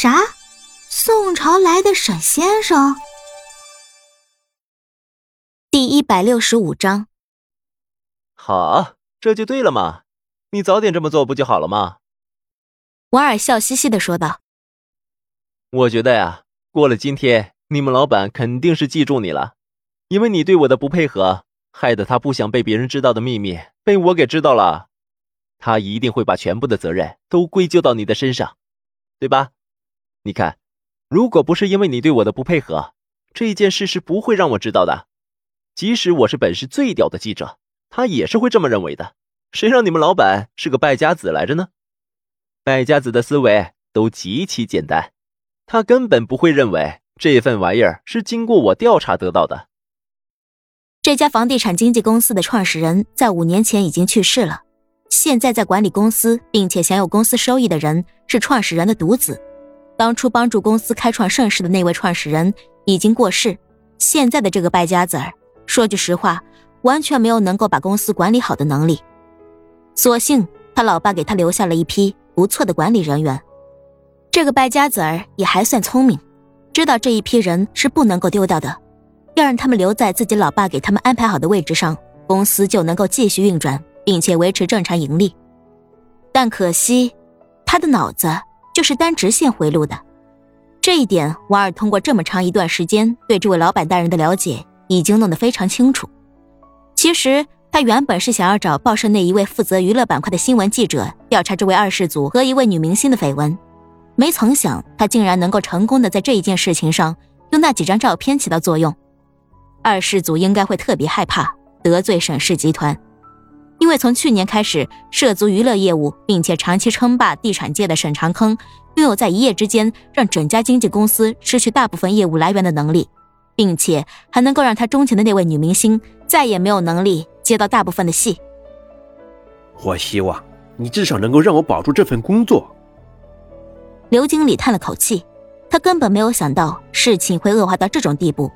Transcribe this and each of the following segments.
啥？宋朝来的沈先生？第一百六十五章。好，这就对了嘛！你早点这么做不就好了吗？瓦尔笑嘻嘻的说道。我觉得呀，过了今天，你们老板肯定是记住你了，因为你对我的不配合，害得他不想被别人知道的秘密被我给知道了，他一定会把全部的责任都归咎到你的身上，对吧？你看，如果不是因为你对我的不配合，这件事是不会让我知道的。即使我是本市最屌的记者，他也是会这么认为的。谁让你们老板是个败家子来着呢？败家子的思维都极其简单，他根本不会认为这份玩意儿是经过我调查得到的。这家房地产经纪公司的创始人在五年前已经去世了，现在在管理公司并且享有公司收益的人是创始人的独子。当初帮助公司开创盛世的那位创始人已经过世，现在的这个败家子儿。说句实话，完全没有能够把公司管理好的能力。所幸他老爸给他留下了一批不错的管理人员。这个败家子儿也还算聪明，知道这一批人是不能够丢掉的，要让他们留在自己老爸给他们安排好的位置上，公司就能够继续运转，并且维持正常盈利。但可惜，他的脑子就是单直线回路的。这一点，瓦尔通过这么长一段时间对这位老板大人的了解。已经弄得非常清楚。其实他原本是想要找报社那一位负责娱乐板块的新闻记者调查这位二世祖和一位女明星的绯闻，没曾想他竟然能够成功的在这一件事情上用那几张照片起到作用。二世祖应该会特别害怕得罪沈氏集团，因为从去年开始涉足娱乐业务，并且长期称霸地产界的沈长坑，拥有在一夜之间让整家经纪公司失去大部分业务来源的能力。并且还能够让他钟情的那位女明星再也没有能力接到大部分的戏。我希望你至少能够让我保住这份工作。刘经理叹了口气，他根本没有想到事情会恶化到这种地步。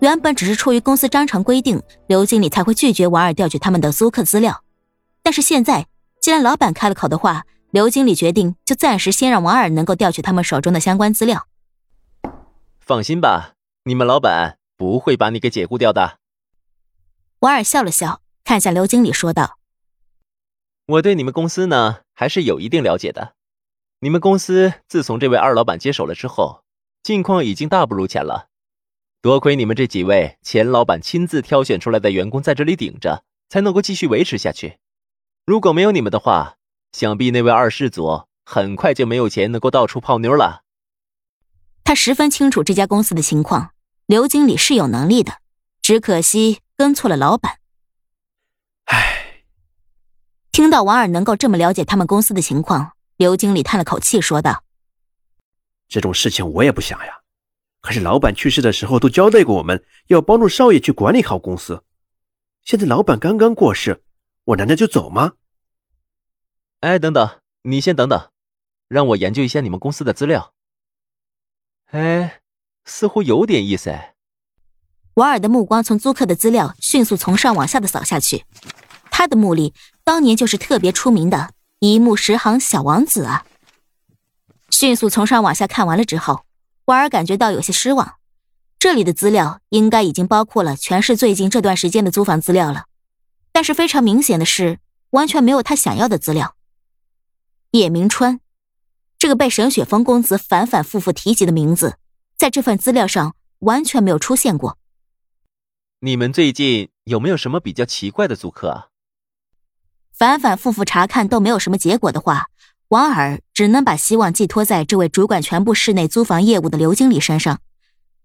原本只是出于公司章程规定，刘经理才会拒绝瓦尔调取他们的租客资料。但是现在，既然老板开了口的话，刘经理决定就暂时先让瓦尔能够调取他们手中的相关资料。放心吧。你们老板不会把你给解雇掉的。瓦尔笑了笑，看向刘经理说道：“我对你们公司呢，还是有一定了解的。你们公司自从这位二老板接手了之后，境况已经大不如前了。多亏你们这几位钱老板亲自挑选出来的员工在这里顶着，才能够继续维持下去。如果没有你们的话，想必那位二世祖很快就没有钱能够到处泡妞了。”他十分清楚这家公司的情况，刘经理是有能力的，只可惜跟错了老板。唉，听到王二能够这么了解他们公司的情况，刘经理叹了口气说道：“这种事情我也不想呀，可是老板去世的时候都交代过我们要帮助少爷去管理好公司，现在老板刚刚过世，我难道就走吗？”哎，等等，你先等等，让我研究一下你们公司的资料。哎，似乎有点意思哎。瓦尔的目光从租客的资料迅速从上往下的扫下去，他的目力当年就是特别出名的一目十行小王子啊。迅速从上往下看完了之后，瓦尔感觉到有些失望。这里的资料应该已经包括了全市最近这段时间的租房资料了，但是非常明显的是，完全没有他想要的资料。叶明川。这个被沈雪峰公子反反复复提及的名字，在这份资料上完全没有出现过。你们最近有没有什么比较奇怪的租客啊？反反复复查看都没有什么结果的话，王尔只能把希望寄托在这位主管全部室内租房业务的刘经理身上。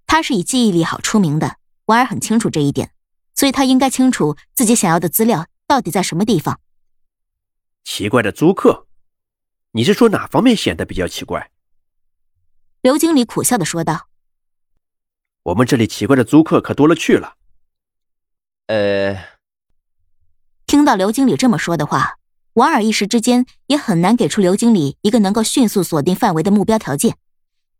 他是以记忆力好出名的，王尔很清楚这一点，所以他应该清楚自己想要的资料到底在什么地方。奇怪的租客。你是说哪方面显得比较奇怪？刘经理苦笑的说道：“我们这里奇怪的租客可多了去了。”呃，听到刘经理这么说的话，王尔一时之间也很难给出刘经理一个能够迅速锁定范围的目标条件。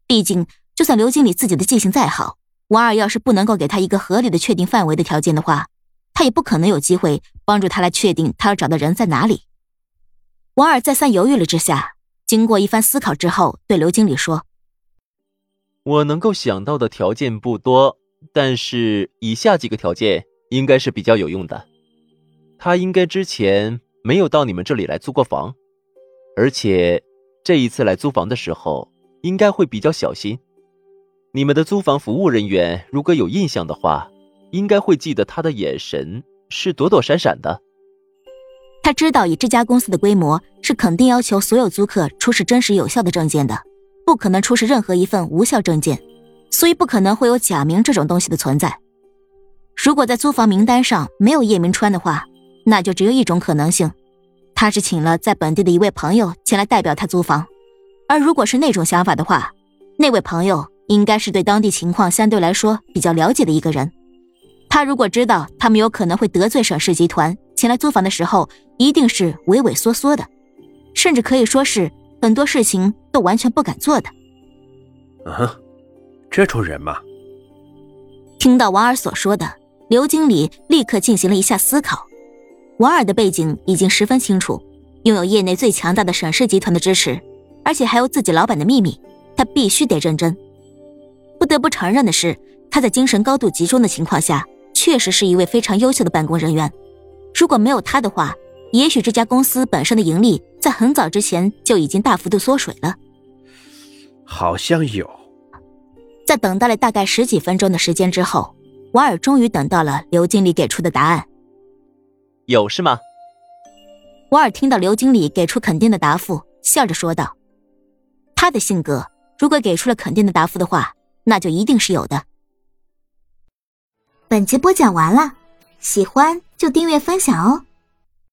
毕竟，就算刘经理自己的记性再好，王尔要是不能够给他一个合理的确定范围的条件的话，他也不可能有机会帮助他来确定他要找的人在哪里。王尔再三犹豫了之下，经过一番思考之后，对刘经理说：“我能够想到的条件不多，但是以下几个条件应该是比较有用的。他应该之前没有到你们这里来租过房，而且这一次来租房的时候应该会比较小心。你们的租房服务人员如果有印象的话，应该会记得他的眼神是躲躲闪闪的。他知道以这家公司的规模，是肯定要求所有租客出示真实有效的证件的，不可能出示任何一份无效证件，所以不可能会有假名这种东西的存在。如果在租房名单上没有叶明川的话，那就只有一种可能性，他是请了在本地的一位朋友前来代表他租房，而如果是那种想法的话，那位朋友应该是对当地情况相对来说比较了解的一个人。他如果知道他们有可能会得罪沈氏集团前来租房的时候，一定是畏畏缩缩的，甚至可以说是很多事情都完全不敢做的。啊，这种人嘛。听到王二所说的，刘经理立刻进行了一下思考。王尔的背景已经十分清楚，拥有业内最强大的沈氏集团的支持，而且还有自己老板的秘密，他必须得认真。不得不承认的是，他在精神高度集中的情况下，确实是一位非常优秀的办公人员。如果没有他的话，也许这家公司本身的盈利在很早之前就已经大幅度缩水了。好像有。在等待了大概十几分钟的时间之后，瓦尔终于等到了刘经理给出的答案。有是吗？瓦尔听到刘经理给出肯定的答复，笑着说道：“他的性格，如果给出了肯定的答复的话，那就一定是有的。”本集播讲完了，喜欢就订阅分享哦。